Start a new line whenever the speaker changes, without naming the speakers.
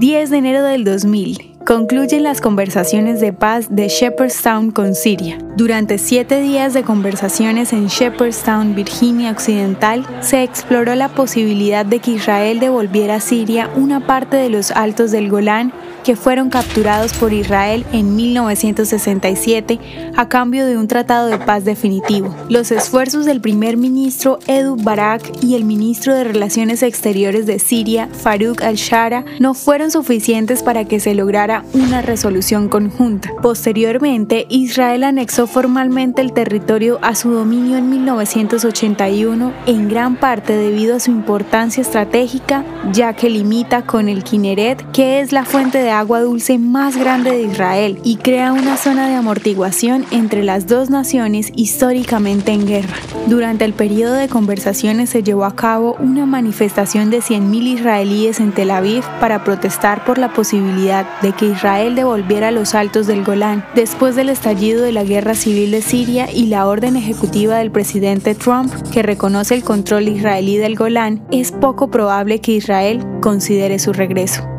10 de enero del 2000 concluyen las conversaciones de paz de Shepherdstown con Siria. Durante siete días de conversaciones en Shepherdstown, Virginia Occidental, se exploró la posibilidad de que Israel devolviera a Siria una parte de los altos del Golán que fueron capturados por Israel en 1967 a cambio de un tratado de paz definitivo. Los esfuerzos del primer ministro Edu Barak y el ministro de Relaciones Exteriores de Siria, Farouk al-Shara, no fueron suficientes para que se lograra una resolución conjunta. Posteriormente, Israel anexó formalmente el territorio a su dominio en 1981, en gran parte debido a su importancia estratégica, ya que limita con el Kineret, que es la fuente de agua dulce más grande de Israel y crea una zona de amortiguación entre las dos naciones históricamente en guerra. Durante el periodo de conversaciones se llevó a cabo una manifestación de 100.000 israelíes en Tel Aviv para protestar por la posibilidad de que Israel devolviera los altos del Golán después del estallido de la guerra civil de Siria y la orden ejecutiva del presidente Trump que reconoce el control israelí del Golán, es poco probable que Israel considere su regreso.